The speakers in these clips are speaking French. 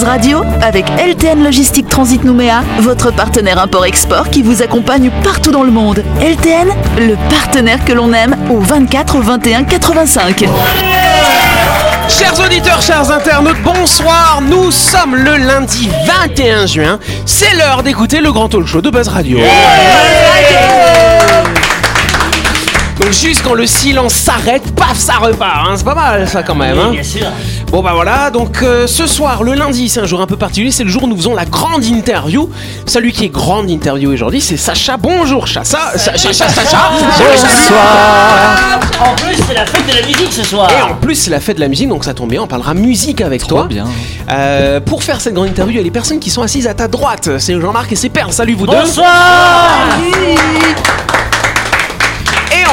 Buzz Radio avec LTN Logistique Transit Nouméa, votre partenaire import-export qui vous accompagne partout dans le monde. LTN, le partenaire que l'on aime au 24 21 85. Chers auditeurs, chers internautes, bonsoir. Nous sommes le lundi 21 juin. C'est l'heure d'écouter le grand talk show de Buzz Radio. Donc juste quand le silence s'arrête, paf, ça repart. hein. C'est pas mal ça quand même. hein. bien sûr. Bon bah voilà, donc euh, ce soir, le lundi, c'est un jour un peu particulier, c'est le jour où nous faisons la grande interview. Celui qui est grande interview aujourd'hui, c'est Sacha. Bonjour Chacha. Sa- Chacha, Sacha. Bonsoir. En plus, c'est la fête de la musique ce soir. Et en plus, c'est la fête de la musique, donc ça tombe bien, on parlera musique avec toi. bien. Euh, pour faire cette grande interview, il y a les personnes qui sont assises à ta droite. C'est Jean-Marc et c'est Perle. Salut vous deux. Bonsoir.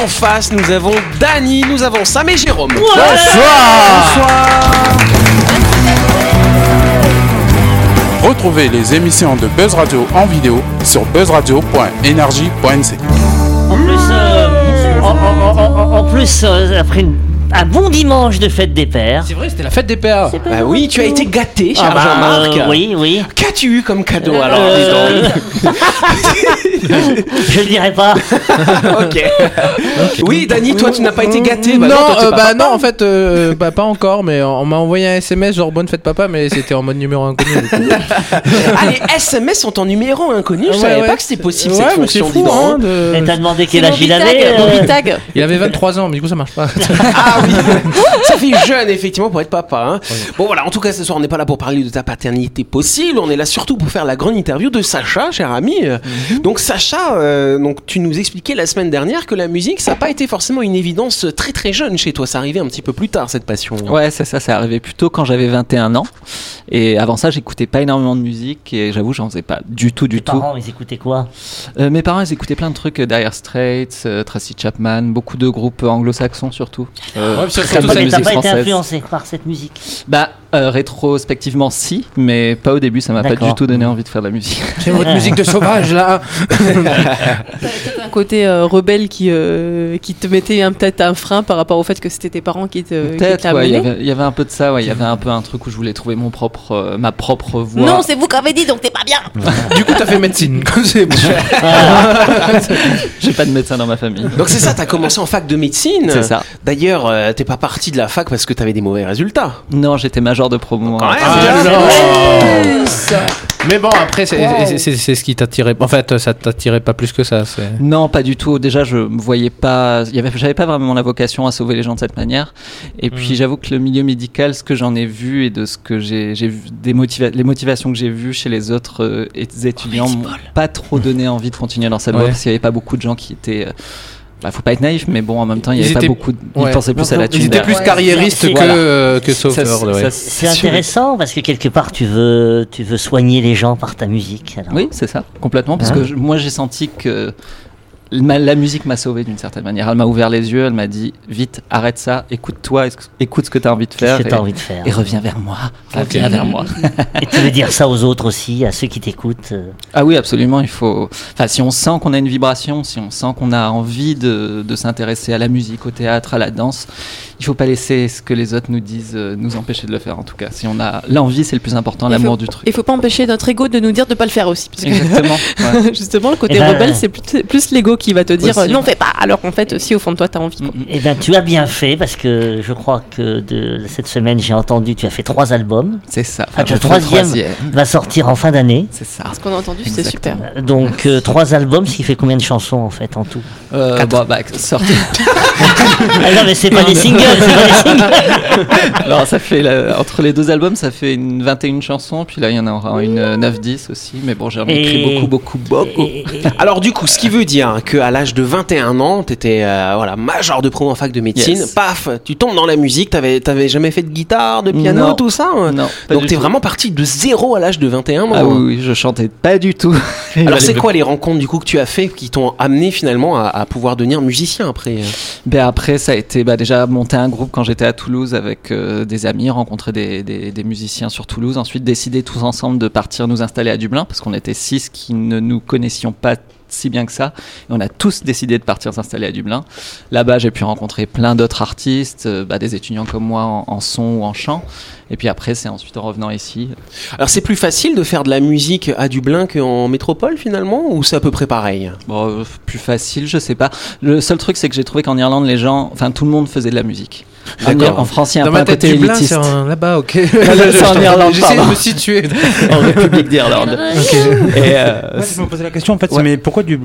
En face, nous avons Dany, nous avons Sam et Jérôme. Retrouvez les émissions de Buzz Radio en vidéo sur buzzradio.energie.nc. En plus, euh, en, en- en- en- en plus euh, après une- un bon dimanche de fête des pères. C'est vrai, c'était la fête des pères. Bah oui, tu as été gâté, cher Ah bah, Jean-Marc. euh, oui, oui. Qu'as-tu eu comme cadeau alors Euh, dis donc Je le dirai pas. Ok. Oui, Dany, toi, tu n'as pas été gâté. Bah non, toi, euh, pas bah non, en fait, euh, bah pas encore, mais on m'a envoyé un SMS genre bonne fête papa, mais c'était en mode numéro inconnu. du coup. Ah, les SMS sont en numéro inconnu. Je Ouais, savais ouais. pas que c'était possible ouais, cette mais c'est fonction. fou, hein, de- Elle t'a demandé quel âge il avait. euh, bitag. Il avait 23 ans, mais du coup ça marche pas. Ah oui, ça fait jeune effectivement pour être papa. hein. Bon voilà, en tout cas ce soir on n'est pas là pour parler de ta paternité possible, on est là surtout pour faire la grande interview de Sacha, cher ami. Mhm. Donc Sacha, euh, donc tu nous expliquais la semaine dernière que la musique ça n'a pas été forcément une évidence très très jeune chez toi, ça arrivait un petit peu plus tard cette passion. Ouais, c'est ça, c'est arrivé plutôt quand j'avais 21 ans. Et avant ça, j'écoutais pas énormément de musique et j'avoue, j'en faisais pas du tout, du Tes tout. parents, ils écoutaient quoi? Euh, mes parents, ils écoutaient plein de trucs, euh, Dire Straits, euh, Tracy Chapman, beaucoup de groupes anglo-saxons surtout. Euh, Ouais, Mais musique t'as pas été influencé par cette musique. Bah, euh, rétrospectivement, si, mais pas au début, ça m'a pas du tout donné envie de faire de la musique. C'est votre musique de sauvage là. un côté euh, rebelle qui, euh, qui te mettait peut-être un frein par rapport au fait que c'était tes parents qui te Peut-être, ouais, il y avait- il y avait un peu de ça, ouais, il y avait un peu un truc où je voulais trouver mon propre, euh, ma propre voix. Non, c'est vous qui avez dit, donc t'es pas bien. du coup t'as fait médecine. c'est bon. J'ai pas de médecin dans ma famille. Donc c'est ça, t'as commencé en fac de médecine. C'est ça. D'ailleurs, euh, t'es pas parti de la fac parce que t'avais des mauvais résultats. Non, j'étais major de promo. Quand même, Ah, bien. non. Mais bon après c'est c'est ce qui t'attirait. En fait ça t'attirait pas plus que ça. c'est- Non, pas du tout. Déjà, je me voyais pas. Il y avait, j'avais pas vraiment la vocation à sauver les gens de cette manière. Et puis, j'avoue que le milieu médical, ce que j'en ai vu et de ce que j'ai, vu, des motiva- les motivations que j'ai vues chez les autres euh, étudiants, m'ont pas trop donné envie de continuer dans cette voie Ouais. parce qu'il y avait pas beaucoup de gens qui étaient. euh, bah, faut pas être naïf, mais bon, en même temps, il y Ils avait pas beaucoup. de- Ils ouais. pensaient plus à la Ils thune. étaient plus carriéristes c'est- que, voilà. euh, que sauveurs. ouais. C'est intéressant parce que quelque part tu veux, tu veux soigner les gens par ta musique. alors. Oui, c'est ça, complètement. Parce Hein que je- moi, j'ai senti que la musique m'a sauvé d'une certaine manière. Elle m'a ouvert les yeux, elle m'a dit vite, arrête ça, écoute-toi, écoute ce que tu as envie de Qu'est-ce faire. que tu as et- envie de faire Et reviens vers moi. Reviens vers moi. Et tu veux dire ça aux autres aussi, à ceux qui t'écoutent. euh. Ah oui, absolument. Il faut. Enfin, si on sent qu'on a une vibration, si on sent qu'on a envie de, de s'intéresser à la musique, au théâtre, à la danse, il faut pas laisser ce que les autres nous disent euh, nous empêcher de le faire. En tout cas, si on a l'envie, c'est le plus important, l'amour du truc. Il faut pas empêcher notre ego de nous dire de pas le faire aussi. Parce que Exactement. ouais. justement, le côté Eh ben, rebelle, c'est plus, plus l'ego qui va te dire Aussi. euh, non, fais pas. Alors qu'en fait, si au fond de toi, t'as envie. quoi. Eh bien, tu as bien fait parce que je crois que de cette semaine, j'ai entendu, tu as fait trois albums. C'est ça. Ah, Enfin, le le troisième va sortir en fin d'année. C'est ça. Ce qu'on a entendu, c'est super. Euh, Donc, euh, trois albums, ce qui fait combien de chansons en fait en tout Euh, bon, bah, sorti. Ah non, mais c'est pas des singles, c'est pas des singles. Alors, ça fait entre les deux albums, ça fait une 21 chansons. Puis là, il y en aura une euh, 9-10 aussi. Mais bon, j'ai écrit beaucoup, beaucoup, beaucoup. Et- Alors du coup, ce qui veut dire qu'à l'âge de 21 ans, t'étais euh, voilà major de promo en fac de médecine. Yes. Paf, tu tombes dans la musique. T'avais t'avais jamais fait de guitare, de piano, Non. tout ça. hein Non, Donc t'es vraiment parti de zéro à l'âge de 21 ans. Ah oui, oui, je chantais pas du tout. Alors c'est quoi les rencontres du coup que tu as fait qui t'ont amené finalement à, à pouvoir devenir musicien après euh? Ben après, ça a été bah, déjà monter un groupe quand j'étais à Toulouse avec euh, des amis, rencontrer des, des- des musiciens sur Toulouse. Ensuite, décider tous ensemble de partir nous installer à Dublin parce qu'on était six qui ne nous connaissions pas si bien que ça. Et on a tous décidé de partir s'installer à Dublin. Là-bas, j'ai pu rencontrer plein d'autres artistes, euh, bah, des étudiants comme moi en, en son ou en chant. Et puis après, c'est ensuite en revenant ici. Alors c'est plus facile de faire de la musique à Dublin qu'en métropole finalement ou c'est à peu près pareil? Bon, euh, plus facile, je sais pas. Le seul truc, c'est que j'ai trouvé qu'en Irlande, les gens, enfin, tout le monde faisait de la musique. En, D'accord. en France, il y a un Dans peu ma tête, côté Dublin, élitiste. c'est là-bas, ok. c'est en Irlande, J'essaie de me situer. en République d'Irlande. Et euh, Ouais, je me posais la question en fait, Ouais. c'est, mais pourquoi, du,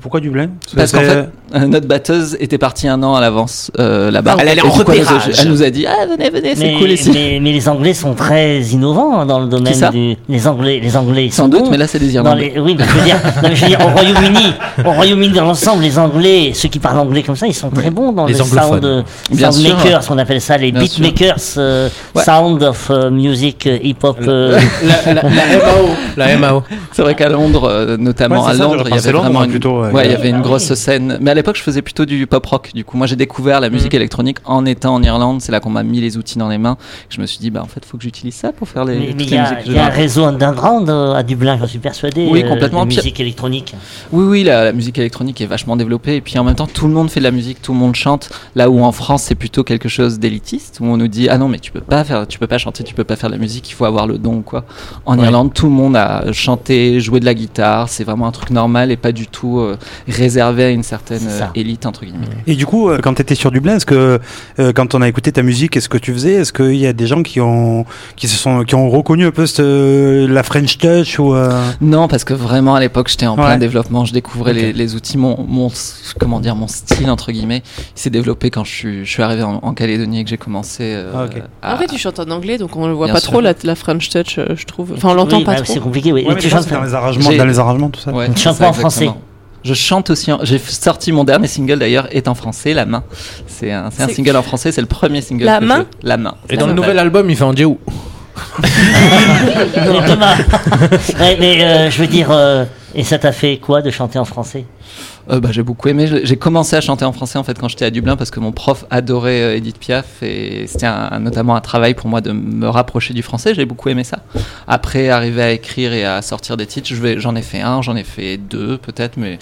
pourquoi Dublin Parce qu'en fait, euh, notre batteuse était partie un an à l'avance euh, là-bas. Elle allait en du coup, elle nous a- repérage. Elle nous a dit Ah, venez, venez, c'est cool ici. mais, mais les Anglais sont très innovants hein, dans le domaine ça du. Les Anglais, les Anglais ils sont Sans doute, bons. mais là, c'est des Irlandais. les- oui, mais je veux dire, non, je veux dire, au Royaume-Uni, au Royaume-Uni dans l'ensemble, les Anglais, ceux qui parlent anglais comme ça, ils sont très bons dans Les sound, euh, Bien sound sûr. makers, on appelle ça les Bien beatmakers, euh, Ouais. sound of euh, music, euh, hip-hop. euh, La, la, la MAO. La MAO. C'est vrai qu'à Londres, notamment Ouais, à ça, Londres, il y avait Londres, vraiment une, plutôt, ouais. ouais, il y avait une grosse scène. Mais à l'époque, je faisais plutôt du pop rock. Du coup, moi, j'ai découvert la musique électronique en étant en Irlande. C'est là qu'on m'a mis les outils dans les mains. Je me suis dit, bah, en fait, faut que j'utilise ça pour faire les, mais il y a, musiques que il je y a un réseau underground à Dublin, j'en suis persuadé. Oui, euh, complètement. De Puis- musique électronique. Oui, oui, la, la musique électronique est vachement développée. Et puis en même temps, tout le monde fait de la musique, tout le monde chante. Là où en France, c'est plutôt quelque chose d'élitiste, où on nous dit ah non, mais tu peux pas faire, tu peux pas chanter, tu peux pas faire de la musique, il faut avoir le don, quoi. En Ouais. Irlande, tout le monde a chanté, joué de la guitare. C'est vraiment un truc normal et pas du tout euh, réservé à une certaine euh, élite entre guillemets. Et du coup, euh, quand tu étais sur Dublin, est-ce que euh, quand on a écouté ta musique, est-ce que tu faisais, est-ce qu'il y a des gens qui ont qui se sont qui ont reconnu un peu cette, euh, la French touch ou Non, parce que vraiment à l'époque j'étais en Ouais. plein développement, je découvrais les, les outils, mon, mon comment dire, mon style entre guillemets, il s'est développé quand je suis, je suis arrivé en, en Calédonie et que j'ai commencé. euh, Ah, ok. à- Après, tu chantes en anglais, donc on ne voit Bien pas sûr. trop la, la French touch, euh, je trouve. Enfin, on l'entend Oui, pas bah, trop. C'est compliqué, oui. Ouais, Et mais tu chantes dans les arrangements, dans les arrangements, tout ça. Ouais, Tu chantes pas en français. Je chante aussi. en- J'ai sorti mon dernier single d'ailleurs est en français, La Main. C'est un, un single en français, c'est le premier single. La que Main je- La Main. Et dans le nouvel album, il fait en Jéhu. Mais Thomas, ouais, mais euh, je veux dire, euh, et ça t'a fait quoi de chanter en français? Euh, bah, j'ai beaucoup aimé. J'ai commencé à chanter en français en fait quand j'étais à Dublin parce que mon prof adorait euh, Edith Piaf et c'était notamment un travail pour moi de me rapprocher du français. J'ai beaucoup aimé ça. Après, arriver à écrire et à sortir des titres, j'en ai fait un, j'en ai fait deux peut-être, mais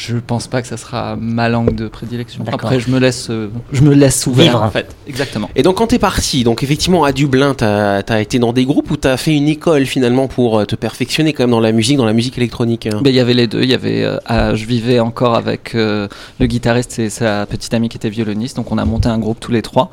je pense pas que ça sera ma langue de prédilection. Après, je me laisse, euh, je me laisse ouvert Vivre. en fait. Exactement. Et donc quand t'es parti, donc effectivement à Dublin, t'as as été dans des groupes ou t'as fait une école finalement pour euh, te perfectionner quand même dans la musique, dans la musique électronique hein? Ben, il y avait les deux. Il y avait, euh, je vivais encore avec euh, le guitariste et sa petite amie qui était violoniste, donc on a monté un groupe tous les trois.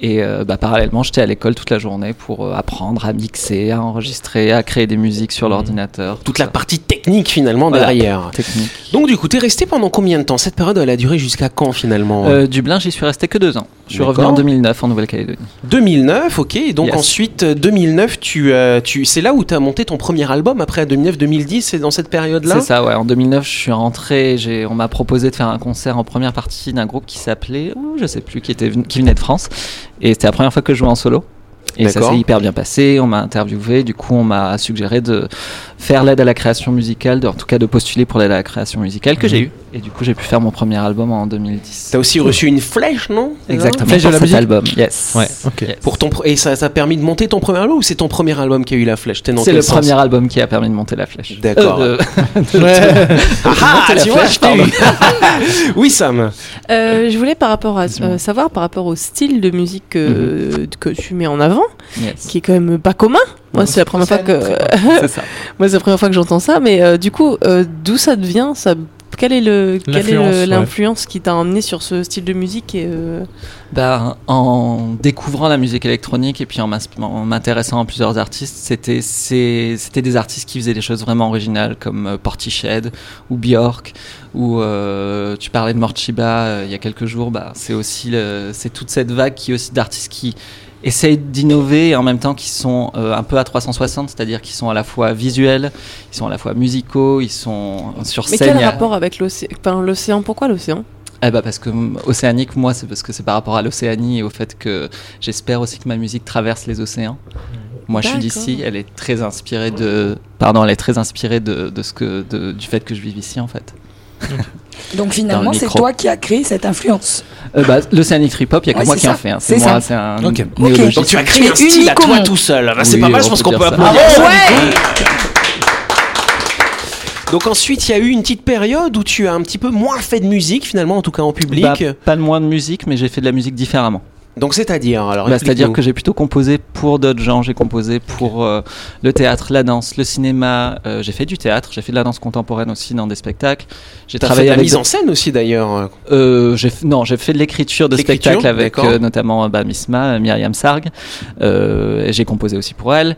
Et euh, bah, parallèlement, j'étais à l'école toute la journée pour euh, apprendre à mixer, à enregistrer, à créer des musiques sur l'ordinateur. Toute tout la ça. partie technique finalement Voilà. derrière. technique. Donc du coup, t'es resté pendant combien de temps? Cette période, elle a duré jusqu'à quand finalement? Euh, Dublin, j'y suis resté que deux ans. Je suis revenu en 2009 en Nouvelle-Calédonie. 2009, ok. Et donc Yes. ensuite, euh, 2009, tu, euh, tu, c'est là où tu as monté ton premier album après 2009-2010, c'est dans cette période-là C'est ça, ouais. En 2009, je suis rentré. J'ai, on m'a proposé de faire un concert en première partie d'un groupe qui s'appelait, oh, je sais plus, qui était qui venait de France. Et c'était la première fois que je jouais en solo. Et ça s'est hyper bien passé. On m'a interviewé. Du coup, on m'a suggéré de faire l'aide à la création musicale, de- en tout cas de postuler pour l'aide à la création musicale que j'ai eu. Et du coup, j'ai pu faire mon premier album en 2010. T'as aussi reçu une flèche, non? Ça Exactement. Flèche de la cet musique album. Yes. Ouais, ok. Yes. Pour ton, et ça t'a permis de monter ton premier album ou c'est ton premier album qui a eu la flèche? C'est le sens? premier album qui a permis de monter la flèche. D'accord. Euh, de- Ah, monter la tu vois, flèche, oui, Sam. Euh, je voulais par rapport à, euh, savoir par rapport au style de musique que, que tu mets en avant, Yes. qui est quand même pas commun. Moi, c'est la première fois que moi c'est la première fois que j'entends ça. Mais euh, du coup, euh, d'où ça devient ça quel est le quelle est L'influence, le- ouais. l'influence qui t'a emmené sur ce style de musique et, euh, Bah, en découvrant la musique électronique et puis en m'intéressant à plusieurs artistes, c'était des artistes qui faisaient des choses vraiment originales comme Portiched ou Björk ou euh, tu parlais de Morchiba euh, il y a quelques jours. Bah, c'est aussi c'est toute cette vague qui aussi d'artistes qui essayent d'innover en même temps qui sont euh, un peu à 360, c'est-à-dire qui sont à la fois visuels, ils sont à la fois musicaux, ils sont sur Mais scène. quel y a- rapport avec l'océan enfin, pourquoi l'océan? Eh bah parce que océanique, moi, c'est parce que c'est par rapport à l'Océanie et au fait que j'espère aussi que ma musique traverse les océans. Moi, je suis d'ici. Elle est très inspirée de, pardon, elle est très inspirée de, de ce que, de- du fait que je vive ici, en fait. Donc finalement, le c'est toi qui as créé cette influence. Euh, bah, l'Oceanic Trip Hop, il y a que Ouais, moi qui en ça. fais. hein. C'est moi, c'est un Ok. néologisme. Donc tu as créé un style à toi tout seul. Bah, c'est Oui, pas mal, je pense qu'on peut applaudir. Ouais Donc ensuite, il y a eu une petite période où tu as un petit peu moins fait de musique finalement, en tout cas en public. Bah, pas de moins de musique, mais j'ai fait de la musique différemment. Donc c'est-à-dire alors Bah, C'est-à-dire que j'ai plutôt composé pour d'autres gens. J'ai composé pour euh, le théâtre, la danse, le cinéma. euh, j'ai fait du théâtre, j'ai fait de la danse contemporaine aussi dans des spectacles. J'ai fait travaillé de la avec mise en scène aussi d'ailleurs. Euh, non, j'ai fait de l'écriture de spectacles avec notamment bah, Misma, Myriam Sarg. J'ai composé aussi pour elle.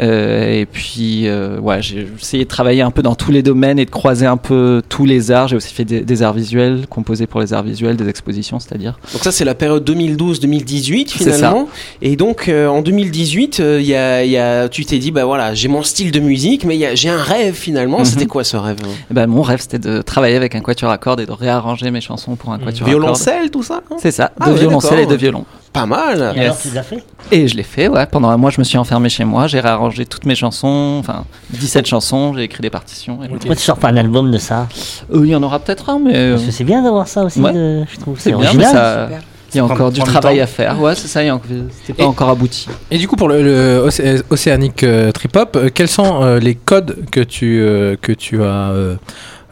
Euh, et puis, euh, ouais, j'ai essayé de travailler un peu dans tous les domaines et de croiser un peu tous les arts. J'ai aussi fait des, des arts visuels, composé pour les arts visuels, des expositions, c'est-à-dire. Donc ça c'est la période 2012-2018 C'est finalement. Et donc euh, en 2018, euh, il y a, il y a, tu t'es dit bah voilà j'ai mon style de musique, mais j'ai un rêve finalement. Mhm. C'était quoi ce rêve hein? Eh ben, mon rêve, c'était de travailler avec un quatuor à cordes et de réarranger mes chansons pour un quatuor à cordes. Violoncelle tout ça hein? C'est ça, Ah de ouais, violoncelle et de violon. Pas mal. Et alors, tu l'as fait Et je l'ai fait, ouais. Pendant un mois, je me suis enfermé chez moi, j'ai réarrangé toutes mes chansons, enfin 17 chansons, j'ai écrit des partitions. Et Pourquoi tu sors pas un album de ça Euh, il y en aura peut-être un, mais euh, Parce que c'est bien d'avoir ça aussi, Ouais. de- je trouve. c'est C'est bien, mais original. ça, Super. il y a encore du travail temps. à faire. Ouais, c'est ça, il y a encore- c'était pas Et- encore abouti. Et du coup, pour le, le Océ- Océanic euh, Trip Hop, euh, quels sont euh, les codes que tu, euh, que tu as euh,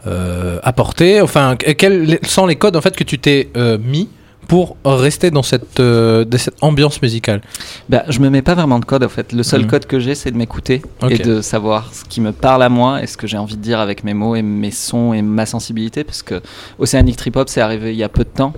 euh, apportés? Enfin, que- quels sont les codes en fait que tu t'es euh, mis pour rester dans cette, euh, de cette ambiance musicale Bah, je me mets pas vraiment de code en fait. Le seul Mhm. code que j'ai, c'est de m'écouter et de savoir ce qui me parle à moi et ce que j'ai envie de dire avec mes mots et mes sons et ma sensibilité. Parce que Oceanic Trip Hop, c'est arrivé il y a peu de temps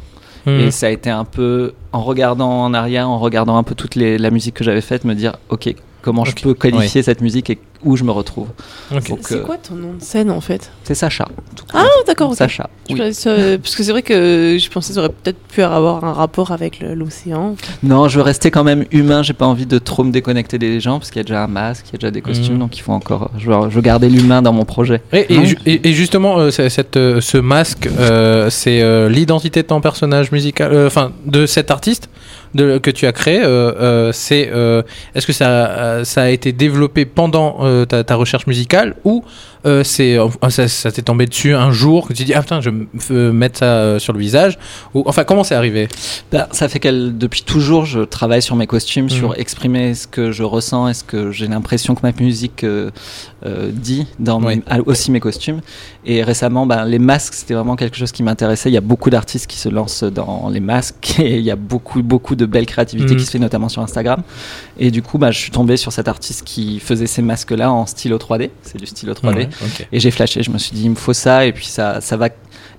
Mhm. et ça a été un peu en regardant en arrière, en regardant un peu toute les, la musique que j'avais faite, me dire ok, comment je peux qualifier cette musique et où je me retrouve. C'est euh, quoi ton nom de scène en fait? C'est Sacha. Ah d'accord. Sacha. Oui. euh, parce que c'est vrai que je pensais que ça aurait peut-être pu avoir un rapport avec l'océan. Non, je veux rester quand même humain. J'ai pas envie de trop me déconnecter des gens parce qu'il y a déjà un masque, il y a déjà des costumes, Mhm. donc il faut encore. Je veux, je veux garder l'humain dans mon projet. Et, et Non. ju- et- et justement, euh, cette, euh, ce masque, euh, c'est euh, l'identité de ton personnage musical, euh, enfin de cet artiste de, que tu as créé. euh, euh, c'est euh, est-ce que ça, euh, ça a été développé pendant euh, ta, ta recherche musicale ou euh, c'est euh, ça, ça t'est tombé dessus un jour que tu dis ah putain je vais euh, mettre ça euh, sur le visage ou enfin comment c'est arrivé? Bah, ça fait que depuis toujours, je travaille sur mes costumes, Mhm. sur exprimer ce que je ressens et ce que j'ai l'impression que ma musique euh, euh, dit dans mes- ah, aussi mes costumes. Et récemment, bah, les masques, c'était vraiment quelque chose qui m'intéressait. Il y a beaucoup d'artistes qui se lancent dans les masques et il y a beaucoup, beaucoup de belle créativité Mhm. qui se fait notamment sur Instagram. Et du coup, bah, je suis tombé sur cet artiste qui faisait ces masques-là en stylo 3D. C'est du stylo 3D. Ouais, Et j'ai flashé, je me suis dit, il me faut ça, et puis ça, ça va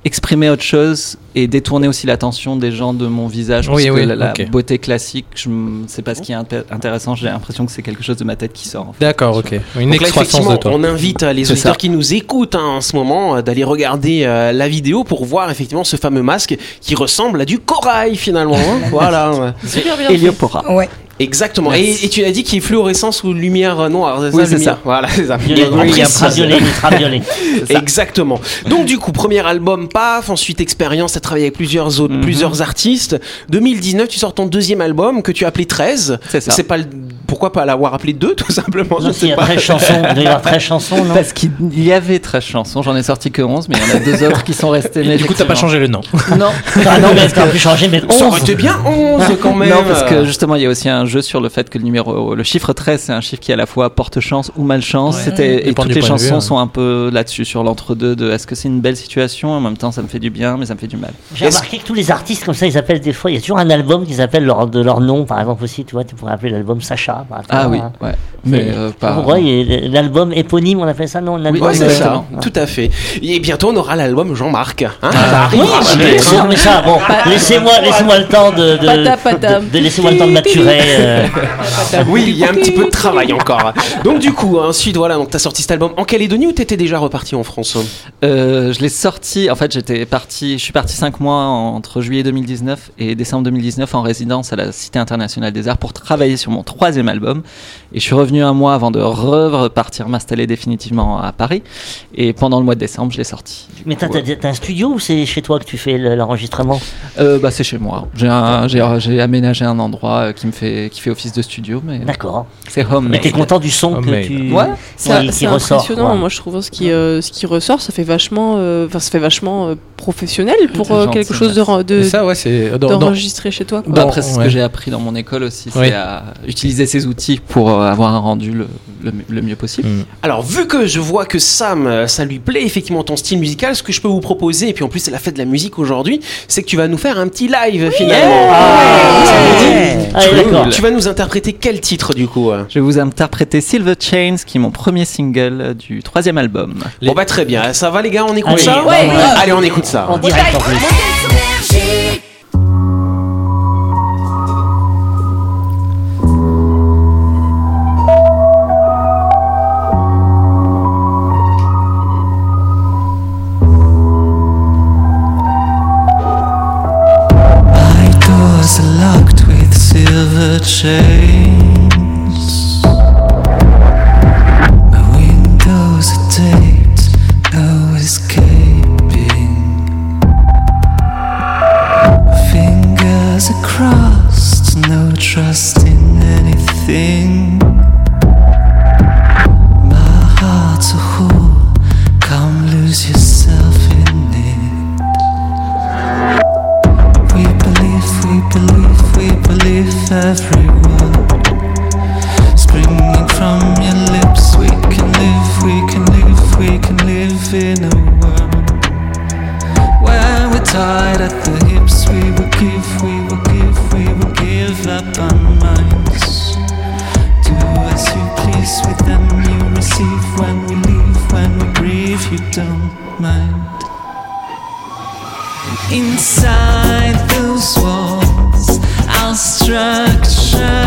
exprimer autre chose et détourner aussi l'attention des gens de mon visage. Oui, parce que oui, la, beauté classique, je m- c'est pas ce qui est inté- intéressant, j'ai l'impression que c'est quelque chose de ma tête qui sort. en fait. D'accord, ok. Une excroissance de toi. on invite euh, les auditeurs ça. qui nous écoutent hein, en ce moment euh, d'aller regarder euh, la vidéo pour voir effectivement ce fameux masque qui ressemble à du corail finalement. hein. voilà. Super bien. fait. Héliopora. Ouais. Exactement. Et, et tu as dit qu'il est fluorescence ou lumière euh, noire. C'est Oui, ça, c'est ça. Voilà, c'est ça. Violet, ultraviolet, ultraviolet. Exactement. Donc du coup, premier album, paf, ensuite expérience, tu as travaillé avec plusieurs autres, Mhm. plusieurs artistes. 2019, tu sors ton deuxième album que tu as appelé 13. C'est ça. C'est pas le- pourquoi pas l'avoir appelé 2 tout simplement, je sais il y a pas. 13 chansons, il doit y avoir 13 chansons, non Parce qu'il y avait 13 chansons, j'en ai sorti que 11, mais il y en a deux autres qui sont restées. mais Du coup, t'as pas changé le nom. Non, Ah non, mais t'aurais pu changer, mais Ça aurait 11 été bien 11 quand même. Non, parce que justement, il y a aussi un jeu sur le fait que le numéro, le chiffre 13, c'est un chiffre qui à la fois porte chance ou malchance. Ouais. C'était, et toutes les vue, chansons hein. sont un peu là-dessus, sur l'entre-deux de est-ce que c'est une belle situation, en même temps ça me fait du bien, mais ça me fait du mal. J'ai remarqué que tous les artistes comme ça, ils appellent des fois, il y a toujours un album qu'ils appellent leur, de leur nom, par exemple aussi, tu vois, tu pourrais appeler l'album Sacha. Exemple, Ah oui, hein. ouais. Mais euh, pas. L'album éponyme, on appelle ça, non l'album, Ouais, c'est ça, tout à fait. Et bientôt, on aura l'album Jean-Marc. Hein Ah. Oui, sûr, hein. mais ça, bon, laissez-moi laissez-moi le temps de, de, Pata, pata. de, de laissez-moi le temps de maturer. euh. Oui, il y a un petit peu de travail encore. Donc du coup, ensuite, voilà, donc t'as sorti cet album en Calédonie ou t'étais déjà reparti en France? Euh, je l'ai sorti. En fait, j'étais parti. Je suis parti cinq mois entre juillet 2019 et décembre 2019 en résidence à la Cité internationale des arts pour travailler sur mon troisième album. Et je suis revenu un mois avant de repartir m'installer définitivement à Paris. Et pendant le mois de décembre, je l'ai sorti. Mais t'as, un studio ou c'est chez toi que tu fais l'enregistrement? Euh, bah c'est chez moi. J'ai, aménagé un endroit euh, qui me fait qui fait office de studio, mais. D'accord. C'est home. Mais t'es content du son que tu. Ouais. C'est, impressionnant. Moi, je trouve ce qui euh, ce qui ressort, ça fait vachement, euh, ça fait vachement professionnel pour quelque chose de, de ça ouais d'enregistrer chez toi. Quoi. Après, c'est ce que j'ai appris dans mon école aussi, c'est à utiliser ces outils pour avoir un rendu le, le, mieux possible. Mm. Alors, vu que je vois que Sam, euh, ça lui plaît effectivement ton style musical, ce que je peux vous proposer, et puis en plus c'est la fête de la musique aujourd'hui, c'est que tu vas nous faire un petit live finalement. Ah, tu vas nous interpréter quel titre du coup euh Je vais vous interpréter Silver Chains, qui est mon premier single euh, du troisième album. Bon bah très bien, ça va les gars, on écoute ça. Allez, on écoute ça. chains. My windows are taped, no escaping. Fingers are crossed, no trust in anything. Inside those walls, our structure.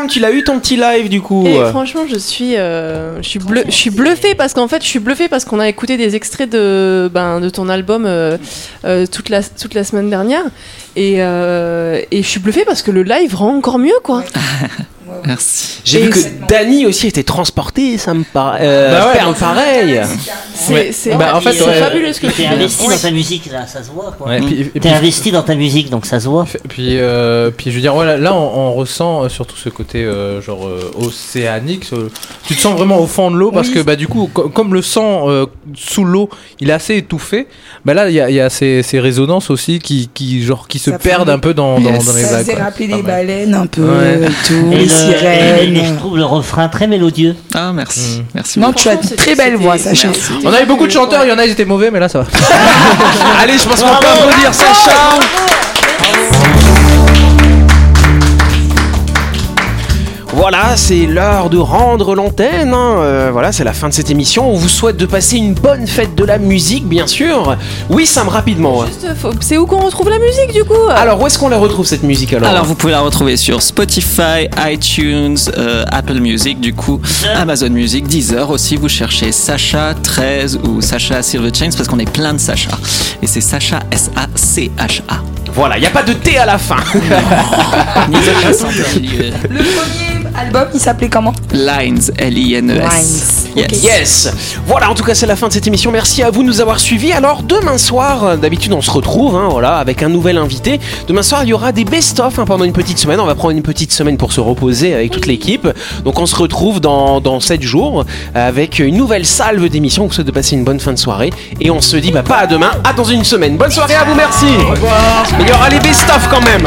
Sam, tu l'as eu ton petit live du coup. Et franchement, je suis, euh, je suis, bleu, je suis bluffé parce qu'en fait, je suis bluffé parce qu'on a écouté des extraits de, ben, de ton album euh, euh, toute la toute la semaine dernière et, euh, et je suis bluffé parce que le live rend encore mieux quoi. Merci. J'ai vu que Dany aussi était transporté, ça me paraît. Euh, Bah ouais, pareil. C'est Ouais. c'est Bah, en fait, c'est ouais. fabuleux ce que tu T'es fais. investi Ouais. dans ta musique, là, ça se voit. Ouais, T'es investi dans ta musique, donc ça se voit. Puis, euh, puis je veux dire, voilà, là, on, on ressent euh, surtout ce côté euh, genre euh, océanique. ce- tu te sens vraiment au fond de l'eau parce que bah du coup, co- comme le sang euh, sous l'eau, il est assez étouffé. Bah là, il y a, il y a ces, ces résonances aussi qui, qui genre qui se Ça perdent un- peu dans, dans, dans les Ça vagues. Pas les mal. baleines un peu et tout, Et, je trouve le refrain très mélodieux. Ah, merci. Merci Non, beaucoup. tu as une très belle voix, Sacha. Merci. On a eu beaucoup de chanteurs, il y en a ils étaient mauvais, mais là ça va. Allez, je pense qu'on peut applaudir Sacha. Voilà, c'est l'heure de rendre l'antenne. hein. Euh, voilà, c'est la fin de cette émission. On vous souhaite de passer une bonne fête de la musique, bien sûr. Oui, Sam, rapidement. Juste, faut- C'est où qu'on retrouve la musique du coup Alors, où est-ce qu'on la retrouve cette musique alors Alors vous pouvez la retrouver sur Spotify, iTunes, euh, Apple Music, du coup Amazon Music, Deezer aussi. Vous cherchez Sacha 13 ou Sacha Silver Chains parce qu'on est plein de Sacha. Et c'est Sacha S-A-C-H-A. Voilà, il n'y a pas de T à la fin. Le premier album, il s'appelait comment? Lines, L-I-N-E-S. Lines. Yes. Voilà, en tout cas, c'est la fin de cette émission. Merci à vous de nous avoir suivis. Alors, demain soir, euh, d'habitude, on se retrouve hein, voilà, avec un nouvel invité. Demain soir, il y aura des best-of hein, pendant une petite semaine. On va prendre une petite semaine pour se reposer avec toute l'équipe. Donc, on se retrouve dans, dans 7 jours avec une nouvelle salve d'émissions. On vous souhaite de passer une bonne fin de soirée. Et on se dit, bah, pas à demain, à dans une semaine. Bonne soirée à vous, merci Au revoir Il y aura les best-of quand même